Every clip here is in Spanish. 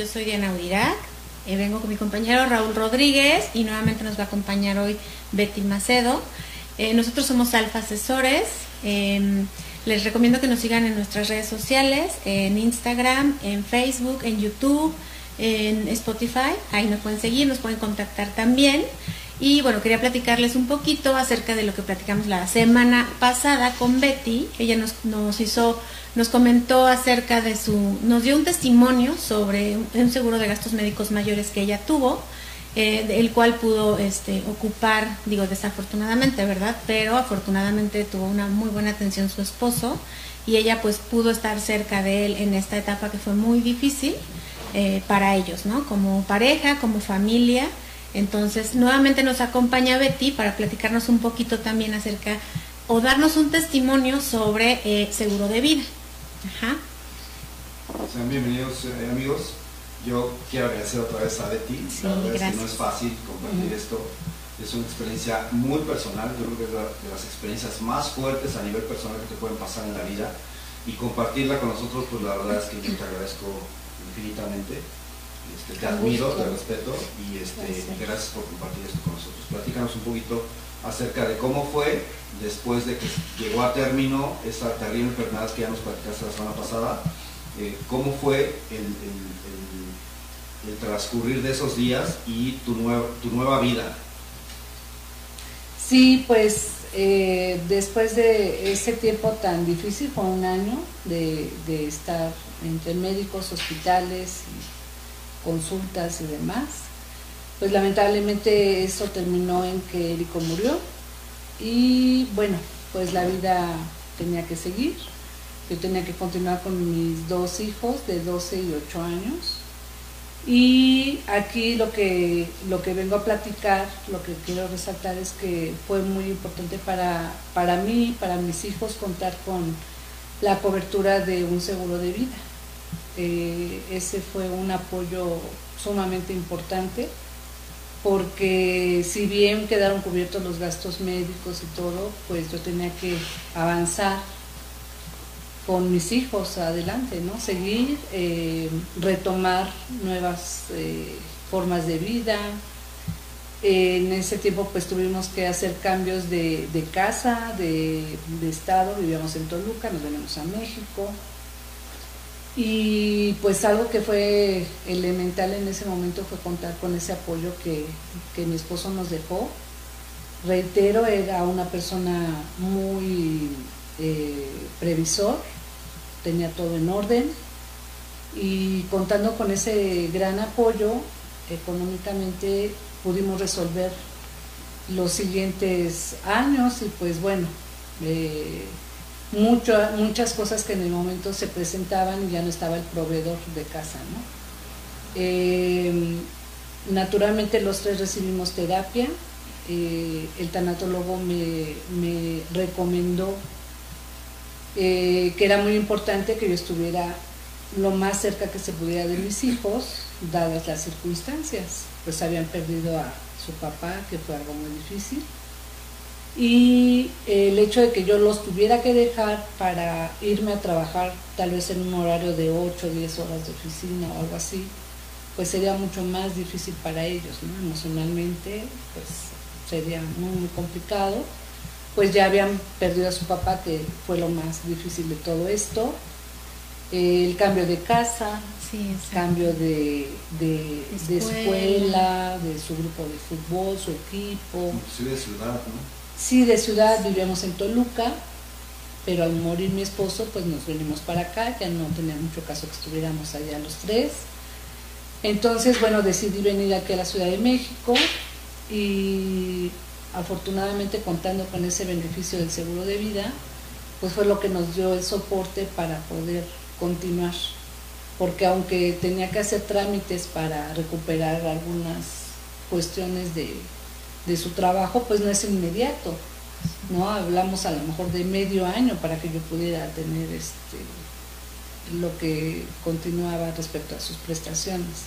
Yo soy Diana Udirac. Eh, vengo con mi compañero Raúl Rodríguez y nuevamente nos va a acompañar hoy Betty Macedo. Eh, nosotros somos Alfa Asesores. Em, les recomiendo que nos sigan en nuestras redes sociales, en Instagram, en Facebook, en YouTube, en Spotify. Ahí nos pueden seguir, nos pueden contactar también. Y bueno, quería platicarles un poquito acerca de lo que platicamos la semana pasada con Betty. Ella nos, nos hizo, nos comentó acerca de su, nos dio un testimonio sobre un seguro de gastos médicos mayores que ella tuvo, eh, el cual pudo este, ocupar, digo desafortunadamente, ¿verdad? Pero afortunadamente tuvo una muy buena atención su esposo y ella pues pudo estar cerca de él en esta etapa que fue muy difícil eh, para ellos, ¿no? Como pareja, como familia. Entonces, nuevamente nos acompaña Betty para platicarnos un poquito también acerca o darnos un testimonio sobre eh, seguro de vida. Ajá. Sean bienvenidos eh, amigos. Yo quiero agradecer otra vez a Betty. Sí, la verdad es que no es fácil compartir esto. Es una experiencia muy personal. Yo creo que es la- de las experiencias más fuertes a nivel personal que te pueden pasar en la vida. Y compartirla con nosotros, pues la verdad es que yo te agradezco infinitamente. Este, te admiro, te respeto y este, Gracias. gracias por compartir esto con nosotros. Platícanos un poquito acerca de cómo fue después de que llegó a término esa terrible enfermedad que ya nos platicaste la semana pasada. eh, cómo fue el, transcurrir de esos días y tu, nueva tu nueva vida. Sí, pues eh, después de ese tiempo tan difícil, fue un año de, de estar entre médicos, hospitales, consultas y demás, pues lamentablemente eso terminó en que Erico murió y bueno, pues la vida tenía que seguir. Yo tenía que continuar con mis dos hijos de 12 y 8 años. Y aquí lo que, lo que vengo a platicar, lo que quiero resaltar es que fue muy importante para, para mí, para mis hijos, contar con la cobertura de un seguro de vida. Eh, ese fue un apoyo sumamente importante porque si bien quedaron cubiertos los gastos médicos y todo, pues yo tenía que avanzar con mis hijos adelante, ¿no? Seguir, eh, retomar nuevas eh, formas de vida. En ese tiempo pues tuvimos que hacer cambios de, de casa, de estado, vivíamos en Toluca, nos venimos a México. Y pues algo que fue elemental en ese momento fue contar con ese apoyo que, que mi esposo nos dejó. Reitero, era una persona muy eh, previsor, tenía todo en orden y contando con ese gran apoyo económicamente pudimos resolver los siguientes años y pues bueno, eh, muchas cosas que en el momento se presentaban y ya no estaba el proveedor de casa, ¿no? Eh, naturalmente los tres recibimos terapia, eh, el tanatólogo me, me recomendó eh, que era muy importante que yo estuviera lo más cerca que se pudiera de mis hijos, dadas las circunstancias, pues habían perdido a su papá, que fue algo muy difícil, y el hecho de que yo los tuviera que dejar para irme a trabajar tal vez en un horario de 8 o 10 horas de oficina o algo así, pues sería mucho más difícil para ellos, ¿no? Emocionalmente, pues sería muy, muy complicado. Pues ya habían perdido a su papá, que fue lo más difícil de todo esto. El cambio de casa, Sí, cambio de, de, de Escuela. de su grupo de fútbol, su equipo. Inclusive de ciudad, ¿no? Sí, de ciudad vivíamos en Toluca, pero al morir mi esposo, pues nos venimos para acá, ya no tenía mucho caso que estuviéramos allá los tres. Entonces, bueno, decidí venir aquí a la Ciudad de México y afortunadamente contando con ese beneficio del seguro de vida, pues fue lo que nos dio el soporte para poder continuar. Porque aunque tenía que hacer trámites para recuperar algunas cuestiones de, de su trabajo, pues no es inmediato. ¿no? Hablamos a lo mejor de medio año para que yo pudiera tener este lo que continuaba respecto a sus prestaciones.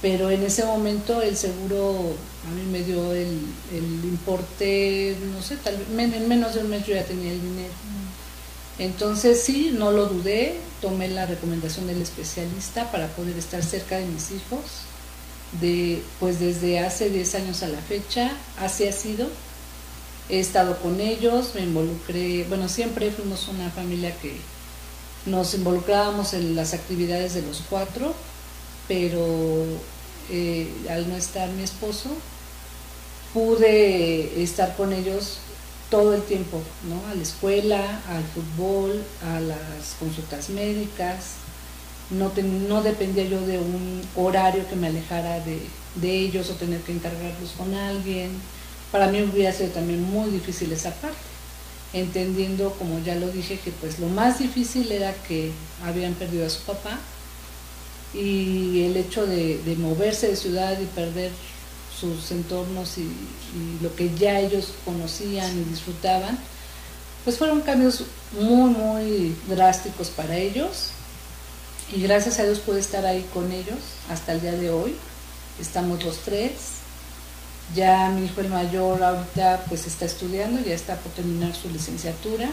Pero en ese momento el seguro a mí me dio el, el importe, no sé, tal vez en menos de un mes yo ya tenía el dinero. Entonces sí, no lo dudé, tomé la recomendación del especialista para poder estar cerca de mis hijos. De, pues desde hace 10 años a la fecha, así ha sido. He estado con ellos, me involucré, bueno, siempre fuimos una familia que nos involucrábamos en las actividades de los cuatro, pero eh, al no estar mi esposo, pude estar con ellos todo el tiempo, ¿no? A la escuela, al fútbol, a las consultas médicas. No, no dependía yo de un horario que me alejara de, ellos o tener que encargarlos con alguien. Para mí hubiera sido también muy difícil esa parte, entendiendo, como ya lo dije, que pues lo más difícil era que habían perdido a su papá y el hecho de moverse de ciudad y perder sus entornos y, lo que ya ellos conocían y disfrutaban, pues fueron cambios muy, muy drásticos para ellos. Y gracias a Dios pude estar ahí con ellos hasta el día de hoy. Estamos los tres. Ya mi hijo el mayor ahorita pues está estudiando, ya está por terminar su licenciatura.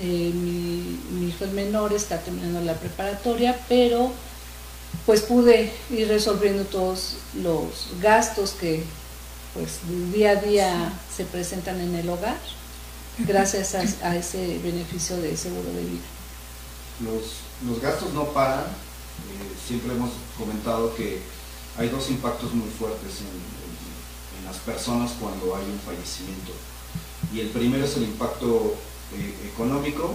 Eh, mi, mi hijo el menor está terminando la preparatoria, pero pues pude ir resolviendo todos los gastos que pues día a día se presentan en el hogar gracias a, ese beneficio de seguro de vida. Los, gastos no paran, eh, siempre hemos comentado que hay dos impactos muy fuertes en, las personas cuando hay un fallecimiento. Y el primero es el impacto eh, económico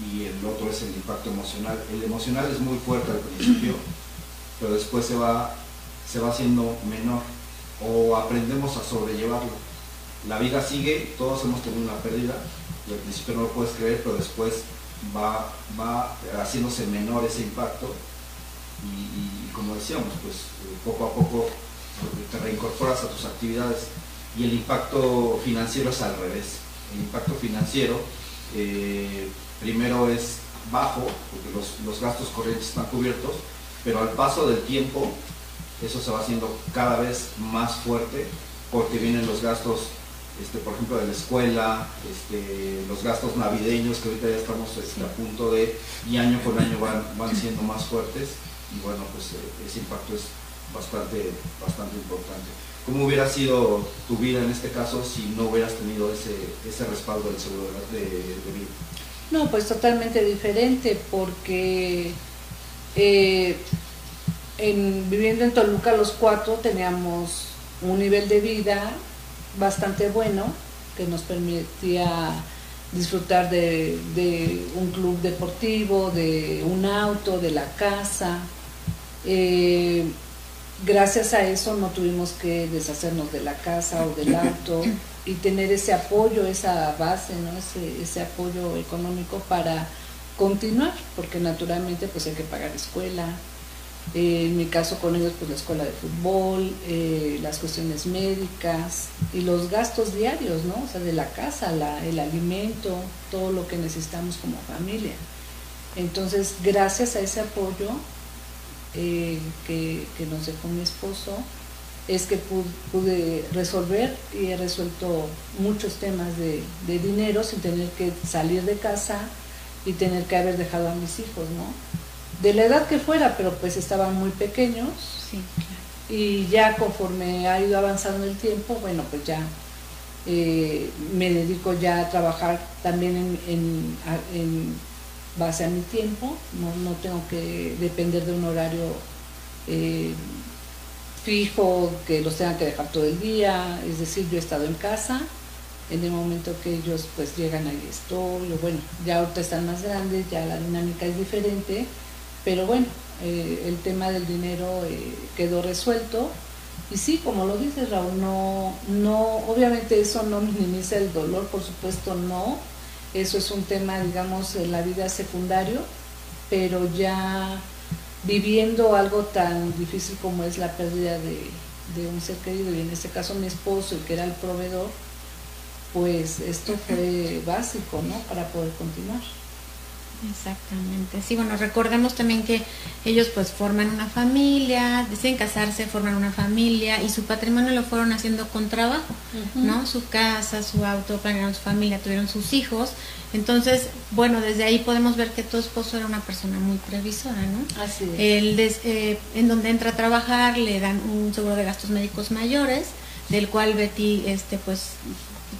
y el otro es el impacto emocional. El emocional es muy fuerte al principio pero después se va, se va haciendo menor o aprendemos a sobrellevarlo. La vida sigue, todos hemos tenido una pérdida y al principio no lo puedes creer, pero después va, va haciéndose menor ese impacto y, como decíamos, pues poco a poco te reincorporas a tus actividades y el impacto financiero es al revés. El impacto financiero eh, primero es bajo, porque los, los gastos corrientes están cubiertos, pero al paso del tiempo eso se va haciendo cada vez más fuerte porque vienen los gastos, este, por ejemplo, de la escuela, este, los gastos navideños que ahorita ya estamos este, a punto de, y año con año van, van siendo más fuertes y bueno, pues eh, ese impacto es bastante, bastante importante. ¿Cómo hubiera sido tu vida en este caso si no hubieras tenido ese, ese respaldo del seguro de, de vida? No, pues totalmente diferente porque eh, en, viviendo en Toluca los cuatro teníamos un nivel de vida bastante bueno que nos permitía disfrutar de, un club deportivo, de un auto, de la casa. Eh, gracias a eso no tuvimos que deshacernos de la casa o del auto y tener ese apoyo, esa base, ese, ese apoyo económico para continuar, porque naturalmente pues hay que pagar escuela. Eh, en mi caso con ellos pues la escuela de fútbol, eh, las cuestiones médicas y los gastos diarios, ¿no? O sea, de la casa, el alimento, todo lo que necesitamos como familia. Entonces, gracias a ese apoyo eh, que, nos dejó mi esposo, es que pude, resolver y he resuelto muchos temas de, de dinero sin tener que salir de casa, y tener que haber dejado a mis hijos, ¿no? De la edad que fuera, pero pues estaban muy pequeños. Sí, Y ya conforme ha ido avanzando el tiempo, bueno, pues ya eh, me dedico ya a trabajar también en, base a mi tiempo, no, tengo que depender de un horario eh, fijo que los tenga que dejar todo el día, es decir, yo he estado en casa. En el momento que ellos pues llegan ahí estoy, bueno, ya ahorita están más grandes, ya la dinámica es diferente, pero bueno, eh, el tema del dinero eh, quedó resuelto. Y sí, como lo dices Raúl, no, no, obviamente eso no minimiza el dolor, por supuesto no, eso es un tema, digamos, en la vida secundario, pero ya viviendo algo tan difícil como es la pérdida de, de un ser querido, y en este caso mi esposo, el que era el proveedor, pues esto fue básico, ¿no? Para poder continuar. Exactamente. Sí, bueno, recordemos también que ellos pues forman una familia, deciden casarse, forman una familia y su patrimonio lo fueron haciendo con trabajo, ¿no? Su casa, su auto, planearon su familia, tuvieron sus hijos. Entonces, bueno, desde ahí podemos ver que tu esposo era una persona muy previsora, ¿no? Así es. Él, eh, en donde entra a trabajar, le dan un seguro de gastos médicos mayores, del cual Betty, este, pues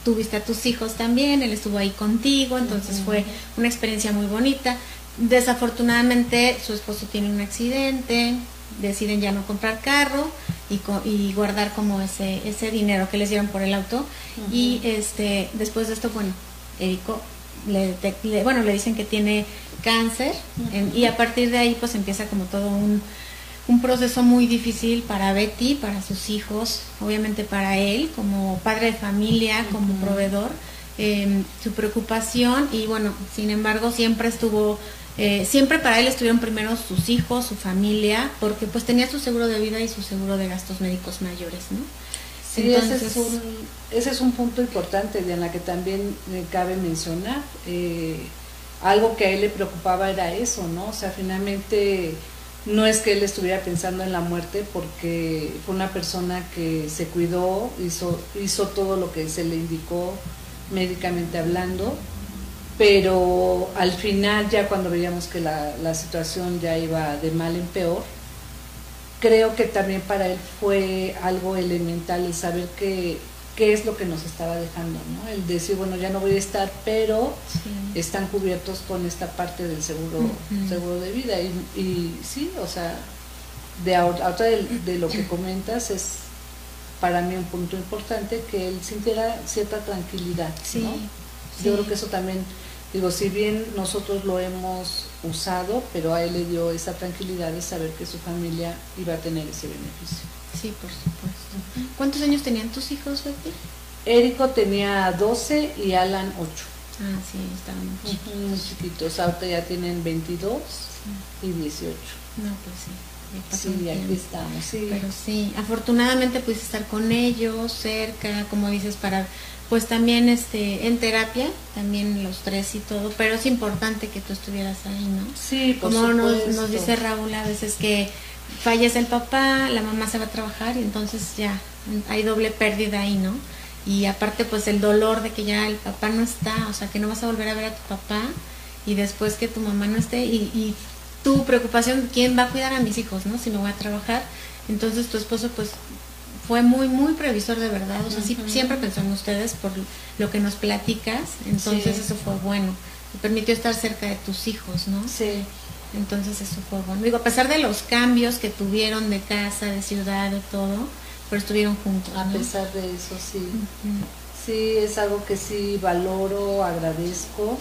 tuviste a tus hijos también, él estuvo ahí contigo, entonces fue una experiencia muy bonita. Desafortunadamente su esposo tiene un accidente, deciden ya no comprar carro y, y guardar como ese, ese dinero que les dieron por el auto. Y este después de esto, bueno, Erico le, bueno, le dicen que tiene cáncer y a partir de ahí pues empieza como todo un un proceso muy difícil para Betty, para sus hijos, obviamente para él como padre de familia, como proveedor, em, su preocupación y bueno, sin embargo siempre estuvo, eh, siempre para él estuvieron primero sus hijos, su familia, porque pues tenía su seguro de vida y su seguro de gastos médicos mayores, ¿no? Sí, ese, es un, ese es un punto importante, la que también eh, cabe mencionar. Eh, algo que a él le preocupaba era eso, ¿no? O sea, finalmente no es que él estuviera pensando en la muerte porque fue una persona que se cuidó, hizo, hizo todo lo que se le indicó médicamente hablando, pero al final ya cuando veíamos que la, la situación ya iba de mal en peor, creo que también para él fue algo elemental el saber que qué es lo que nos estaba dejando, ¿no? El decir, bueno, ya no voy a estar, pero están cubiertos con esta parte del seguro, seguro de vida. Y, sí, o sea, de ahora de, lo que comentas es para mí un punto importante que él sintiera cierta tranquilidad, ¿no? Yo creo que eso también, digo, si bien nosotros lo hemos usado, pero a él le dio esa tranquilidad de saber que su familia iba a tener ese beneficio. Sí, por supuesto. ¿Cuántos años tenían tus hijos, Betty? Érico tenía 12 y Alan 8. Ah, sí, estaban muy chiquitos. Muy chiquitos. Ahorita ya tienen 22 y 18. No, pues sí. Sí, aquí estamos, sí. Pero sí, afortunadamente pudiste estar con ellos, cerca, como dices, para, pues también este, en terapia, también los tres y todo, pero es importante que tú estuvieras ahí, ¿no? Sí, por Como nos, nos dice Raúl a veces que fallece el papá, la mamá se va a trabajar y entonces ya hay doble pérdida ahí, ¿no? Y aparte pues el dolor de que ya el papá no está, o sea que no vas a volver a ver a tu papá y después que tu mamá no esté y, tu preocupación, ¿quién va a cuidar a mis hijos, no? Si no voy a trabajar. Entonces tu esposo pues fue muy, muy previsor de verdad, o sea, sí, siempre pensó en ustedes por lo que nos platicas, entonces eso fue bueno, te permitió estar cerca de tus hijos, ¿no? Sí. Entonces eso fue bueno. Digo, a pesar de los cambios que tuvieron de casa, de ciudad, de todo, pero estuvieron juntos. A pesar de eso, sí. Sí, es algo que sí valoro, agradezco.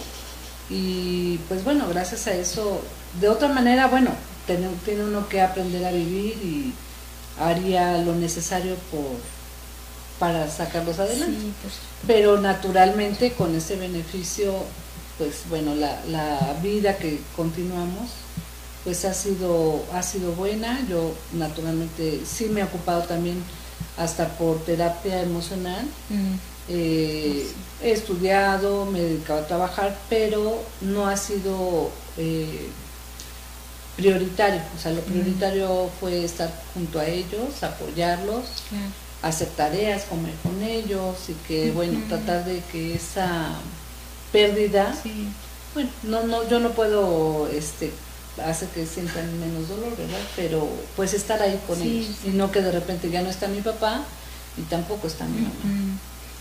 Y pues bueno, gracias a eso, de otra manera, bueno, tiene, tiene uno que aprender a vivir y haría lo necesario por para sacarlos adelante. Pero naturalmente con ese beneficio pues bueno, la, la vida que continuamos pues ha sido, ha sido buena. Yo naturalmente sí me he ocupado también hasta por terapia emocional. Mm. Eh, he estudiado, me he dedicado a trabajar, pero no ha sido eh, prioritario. O sea, lo mm. prioritario fue estar junto a ellos, apoyarlos, hacer tareas, comer con ellos y que, bueno, tratar de que esa pérdida, bueno, no, no, yo no puedo este, hacer que sientan menos dolor, ¿verdad? Pero pues estar ahí con ellos y no que de repente ya no está mi papá y tampoco está mi mamá.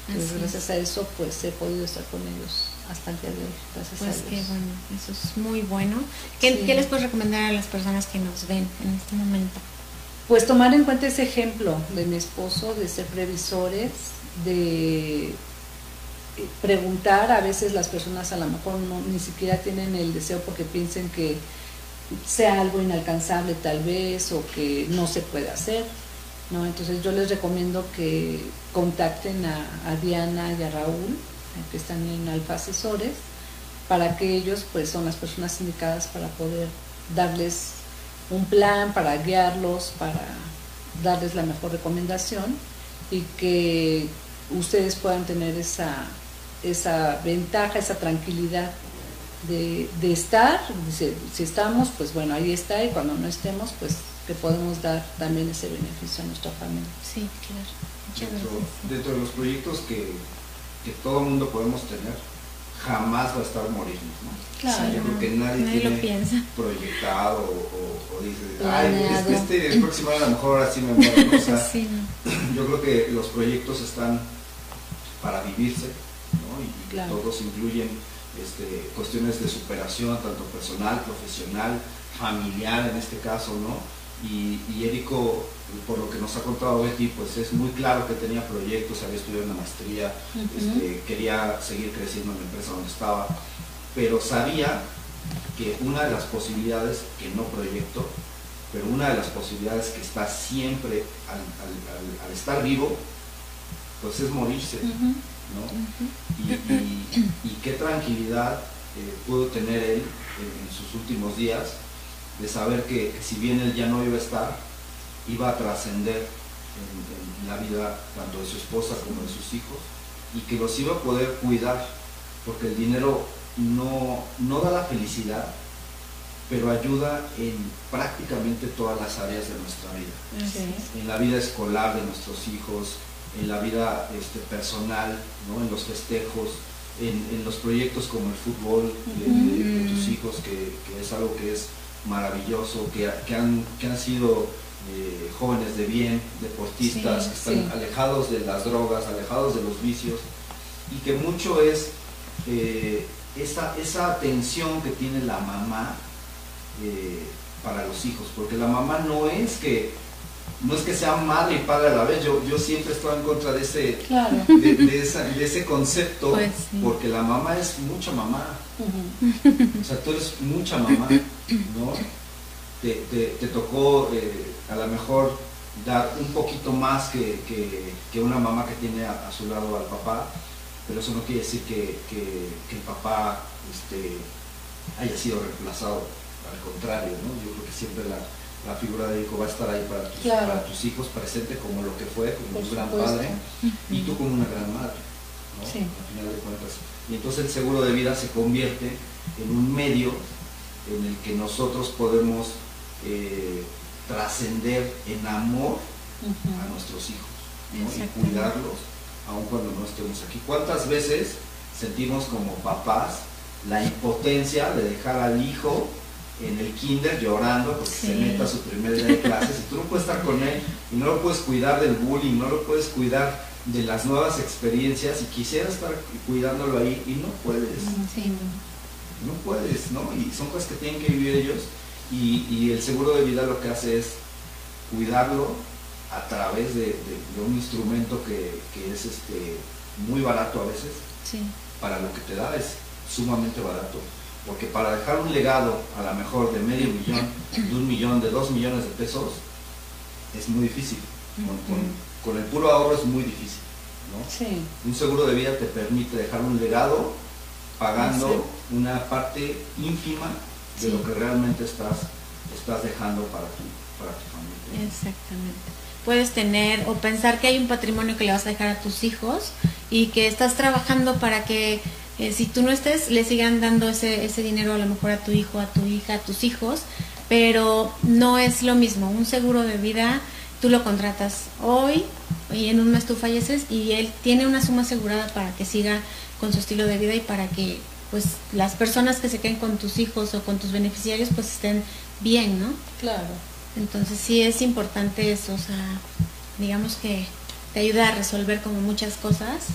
Entonces, gracias a eso, pues he podido estar con ellos hasta el día de hoy. Gracias pues a Dios. qué bueno, eso es muy bueno. ¿Qué, ¿Qué les puedes recomendar a las personas que nos ven en este momento? Pues tomar en cuenta ese ejemplo de mi esposo, de ser previsores, de preguntar, a veces las personas a lo mejor no, ni siquiera tienen el deseo porque piensen que sea algo inalcanzable tal vez o que no se puede hacer. ¿no? Entonces yo les recomiendo que contacten a, Diana y a Raúl, eh, que están en Alfa Asesores, para que ellos pues son las personas indicadas para poder darles un plan, para guiarlos, para darles la mejor recomendación y que ustedes puedan tener esa esa ventaja, esa tranquilidad de, de estar, si, si estamos, pues bueno, ahí está, y cuando no estemos, pues que podemos dar también ese beneficio a nuestra familia. Sí, claro. Muchas Dentro, gracias. dentro de los proyectos que, que todo el mundo podemos tener, jamás va a estar morirnos, ¿no? Claro. Yo creo que nadie, Nadie lo tiene piensa. proyectado o, o dice, ay, es que este el próximo año a lo mejor ahora sí me muero, ¿no? O sea, Sí, no. yo creo que los proyectos están para vivirse, ¿no? Y, Claro. todos incluyen este, cuestiones de superación, tanto personal, profesional, familiar en este caso, ¿no? Y, y Érico, por lo que nos ha contado Betty, pues es muy claro que tenía proyectos, había estudiado una maestría, este, quería seguir creciendo en la empresa donde estaba, pero sabía que una de las posibilidades, que no proyecto, pero una de las posibilidades que está siempre al, al- al- al estar vivo, pues es morirse. ¿No? Y, y- y qué tranquilidad eh, pudo tener él en, en sus últimos días de saber que si bien él ya no iba a estar, iba a trascender en, en la vida tanto de su esposa como de sus hijos y que los iba a poder cuidar, porque el dinero no, no da la felicidad, pero ayuda en prácticamente todas las áreas de nuestra vida. En la vida escolar de nuestros hijos, en la vida este, personal, ¿no? en los festejos, en, en los proyectos como el fútbol de, de- de tus hijos, que, que es algo que es maravilloso, que, que han, que han sido eh, jóvenes de bien, deportistas, Sí, que están sí. alejados de las drogas, alejados de los vicios, y que mucho es eh, esa, esa atención que tiene la mamá eh, para los hijos, porque la mamá no es que no es que sea madre y padre a la vez, yo, yo siempre estoy en contra de ese, Claro. de, de esa- de ese concepto, Pues sí. porque la mamá es mucha mamá, o sea, tú eres mucha mamá, ¿no? Te, te- te tocó eh, a lo mejor dar un poquito más que, que- que una mamá que tiene a, a su lado al papá, pero eso no quiere decir que, que- que el papá este, haya sido reemplazado, al contrario, ¿no? Yo creo que siempre la, la figura de hijo va a estar ahí para tus, Claro. para tus hijos, presente como lo que fue, como Por un gran supuesto. padre, y tú como una gran madre, ¿no? Sí. Al final de cuentas. Y entonces el seguro de vida se convierte en un medio en el que nosotros podemos eh, trascender en amor a nuestros hijos ¿no? y cuidarlos aun cuando no estemos aquí. ¿Cuántas veces sentimos como papás la impotencia de dejar al hijo en el kinder llorando porque se meta a su primer día de clases y tú no puedes estar con él y no lo puedes cuidar del bullying, no lo puedes cuidar de las nuevas experiencias y quisiera estar cuidándolo ahí y no puedes, Sí, no puedes, ¿no? Y son cosas que tienen que vivir ellos y, y el seguro de vida lo que hace es cuidarlo a través de, de- de un instrumento que, que es este, muy barato a veces, sí. para lo que te da es sumamente barato. Porque para dejar un legado a lo mejor de medio millón, de un millón, de dos millones de pesos, es muy difícil. Con, con- con el puro ahorro es muy difícil. ¿no? Sí. Un seguro de vida te permite dejar un legado pagando una parte ínfima de Sí. lo que realmente estás, estás dejando para tu, para tu familia. Exactamente. Puedes tener o pensar que hay un patrimonio que le vas a dejar a tus hijos y que estás trabajando para que eh, si tú no estés le sigan dando ese, ese dinero a lo mejor a tu hijo, a tu hija, a tus hijos, pero no es lo mismo. Un seguro de vida tú lo contratas hoy y en un mes tú falleces y él tiene una suma asegurada para que siga con su estilo de vida y para que pues las personas que se queden con tus hijos o con tus beneficiarios pues estén bien, ¿no? Claro. Entonces sí es importante eso, o sea, digamos que te ayuda a resolver como muchas cosas,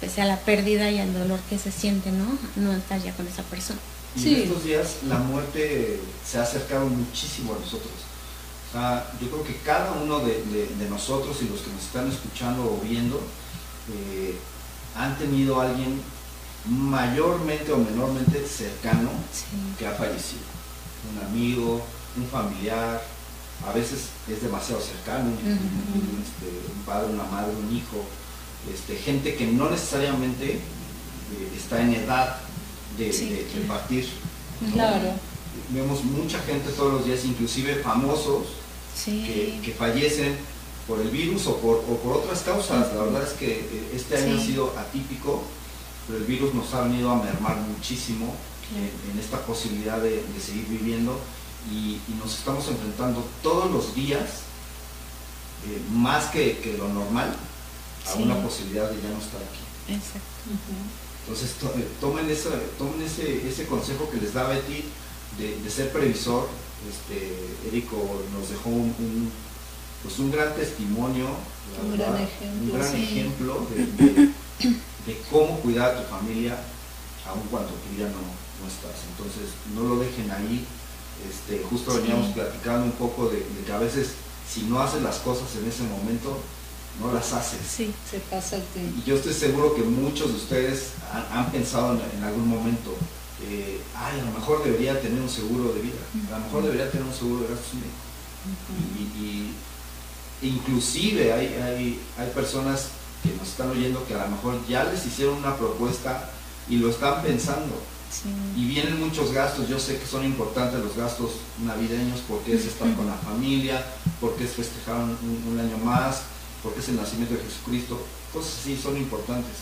pese a la pérdida y al dolor que se siente, ¿no? No estar ya con esa persona. Y Sí. en estos días la muerte se ha acercado muchísimo a nosotros. O sea, yo creo que cada uno de, de- de nosotros y los que nos están escuchando o viendo eh, han tenido a alguien mayormente o menormente cercano Sí. que ha fallecido. Un amigo, un familiar, a veces es demasiado cercano, un, un- un, este, un padre, una madre, un hijo, este, gente que no necesariamente eh, está en edad de, Sí, de- de claro. partir. ¿no? Claro. Vemos mucha gente todos los días, inclusive famosos, Sí. que, que fallecen por el virus o por, o por otras causas. La verdad es que eh, este año Sí. ha sido atípico, pero el virus nos ha venido a mermar muchísimo en, en esta posibilidad de, de seguir viviendo y, y nos estamos enfrentando todos los días, eh, más que, que lo normal, a Sí. una posibilidad de ya no estar aquí. Exacto. Entonces to- eh, tomen, ese, tomen ese, ese consejo que les da Betty de, de ser previsor. Este, Érico nos dejó un, un, pues un gran testimonio, la Un verdad, gran ejemplo, un gran sí. ejemplo de, de- de cómo cuidar a tu familia aun cuando tú ya no, no estás. Entonces no lo dejen ahí. Este, justo Sí. veníamos platicando un poco de, de que a veces si no haces las cosas en ese momento, no las haces. Sí, Se pasa el tiempo. Y yo estoy seguro que muchos de ustedes han, han pensado en, en algún momento, eh, ay, a lo mejor debería tener un seguro de vida, a lo mejor debería tener un seguro de gastos médicos. Y, y- inclusive hay, hay, hay personas que nos están oyendo que a lo mejor ya les hicieron una propuesta y lo están pensando. sí. Y vienen muchos gastos, yo sé que son importantes los gastos navideños porque es estar con la familia, porque es festejar un, un año más, porque es el nacimiento de Jesucristo, cosas así son importantes,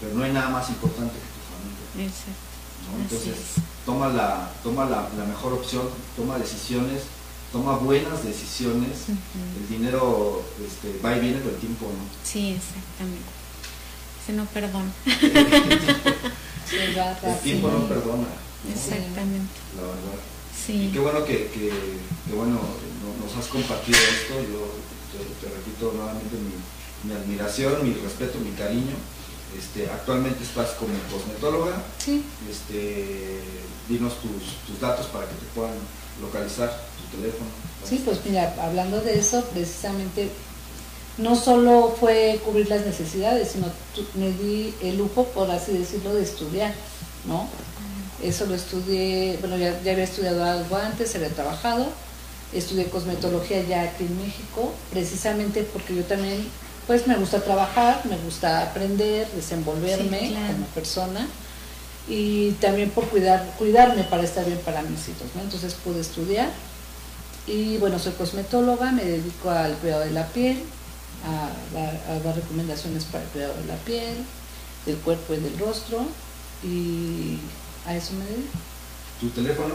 pero no hay nada más importante que tu familia. Exacto. ¿no? Entonces, es. toma, la, toma la, la mejor opción, toma decisiones, toma buenas decisiones. El dinero este, va y viene, pero el tiempo no. Sí, exactamente. Ese no perdona. Se El tiempo no perdona, ¿no? Exactamente. la verdad. Sí. Y qué bueno que, que, que bueno, no- nos has compartido esto. Yo te, te repito nuevamente mi, mi admiración, mi respeto, mi cariño. Este, actualmente estás como cosmetóloga. Sí, Este, dinos tus, tus datos para que te puedan localizar, tu teléfono. sí, pues mira, hablando de eso, precisamente no solo fue cubrir las necesidades, sino tu- me di el lujo, por así decirlo, de estudiar, ¿no? Eso lo estudié, bueno, ya, ya había estudiado algo antes, había trabajado, estudié cosmetología ya aquí en México, precisamente porque yo también, pues me gusta trabajar, me gusta aprender, desenvolverme Sí, claro. como persona y también por cuidar, cuidarme para estar bien para mis hijos, ¿no? Entonces pude estudiar y bueno, soy cosmetóloga, me dedico al cuidado de la piel, a dar, a dar recomendaciones para el cuidado de la piel, del cuerpo y del rostro y a eso me dedico. Tu teléfono,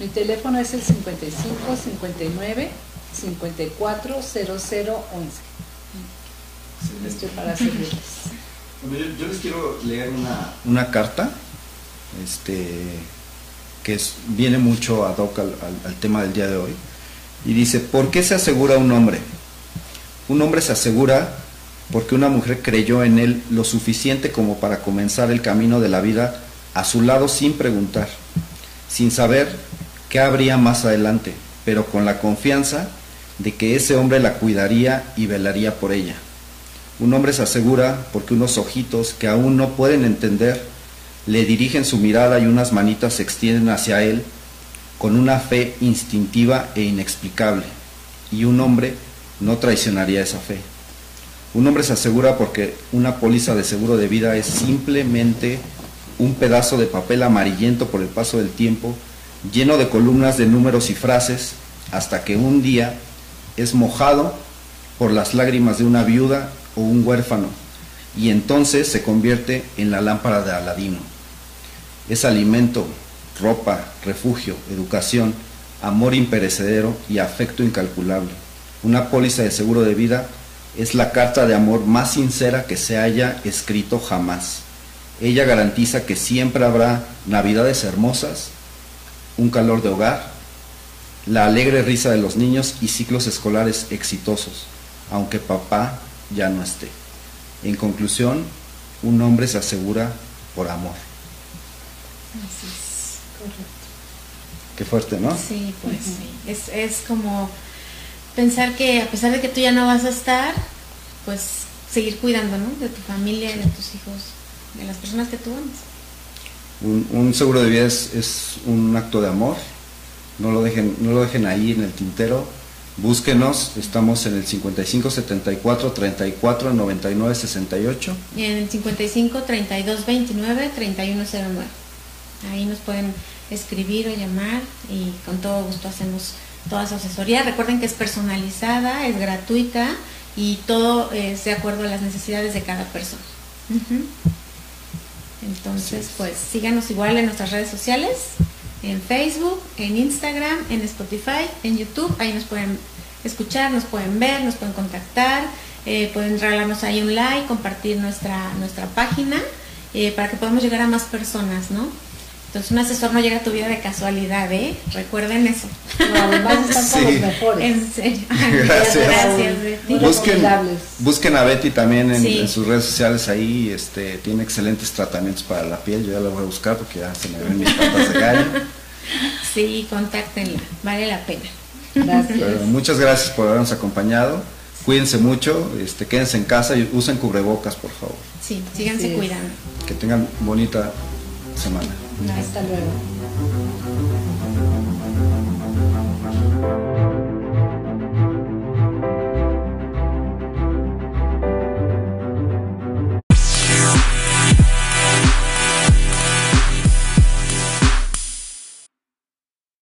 Mi teléfono es el 55 59 54 00 11. excelente. Estoy para servirles. Bueno, yo, yo les quiero leer una, una carta este, que es- viene mucho ad hoc al, al- al tema del día de hoy. Y dice, ¿por qué se asegura un hombre? Un hombre se asegura porque una mujer creyó en él lo suficiente como para comenzar el camino de la vida a su lado sin preguntar, sin saber qué habría más adelante, pero con la confianza de que ese hombre la cuidaría y velaría por ella. Un hombre se asegura porque unos ojitos que aún no pueden entender le dirigen su mirada y unas manitas se extienden hacia él con una fe instintiva e inexplicable. Y un hombre no traicionaría esa fe. Un hombre se asegura porque una póliza de seguro de vida es simplemente un pedazo de papel amarillento por el paso del tiempo, lleno de columnas de números y frases, hasta que un día es mojado por las lágrimas de una viuda o un huérfano, y entonces se convierte en la lámpara de Aladino. Es alimento, ropa, refugio, educación, amor imperecedero y afecto incalculable. Una póliza de seguro de vida es la carta de amor más sincera que se haya escrito jamás. Ella garantiza que siempre habrá navidades hermosas, un calor de hogar, la alegre risa de los niños y ciclos escolares exitosos, aunque papá ya no esté. En conclusión, un hombre se asegura por amor. Así es. Correcto. Qué fuerte, ¿no? Sí, pues sí. Es, es como pensar que a pesar de que tú ya no vas a estar, pues seguir cuidando, ¿no? De tu familia, de tus hijos, de las personas que tú amas. Un, seguro de vida es, es un acto de amor. No lo dejen, no lo dejen ahí en el tintero. Búsquenos, estamos en el 55 74 34 99 68. Y en el 55 32 29 31 09. Ahí nos pueden escribir o llamar y con todo gusto hacemos toda su asesoría. Recuerden que es personalizada, es gratuita y todo es de acuerdo a las necesidades de cada persona. Entonces, pues síganos igual en nuestras redes sociales, en Facebook, en Instagram, en Spotify, en YouTube. Ahí nos pueden escuchar, nos pueden ver, nos pueden contactar, eh, pueden regalarnos ahí un like, compartir nuestra, nuestra página eh, para que podamos llegar a más personas, ¿no? Entonces un asesor no llega a tu vida de casualidad, ¿eh? Recuerden eso. No, además están con Sí. los mejores. En serio. Gracias. Gracias, Busquen, busquen a Betty también en, Sí. en sus redes sociales ahí, este, tiene excelentes tratamientos para la piel, yo ya la voy a buscar porque ya se me ven mis patas de gallo. Sí, contáctenla, vale la pena. Gracias. Pero muchas gracias por habernos acompañado, cuídense mucho, este, quédense en casa y usen cubrebocas por favor, Sí, síganse cuidando. que tengan bonita semana. Hasta luego.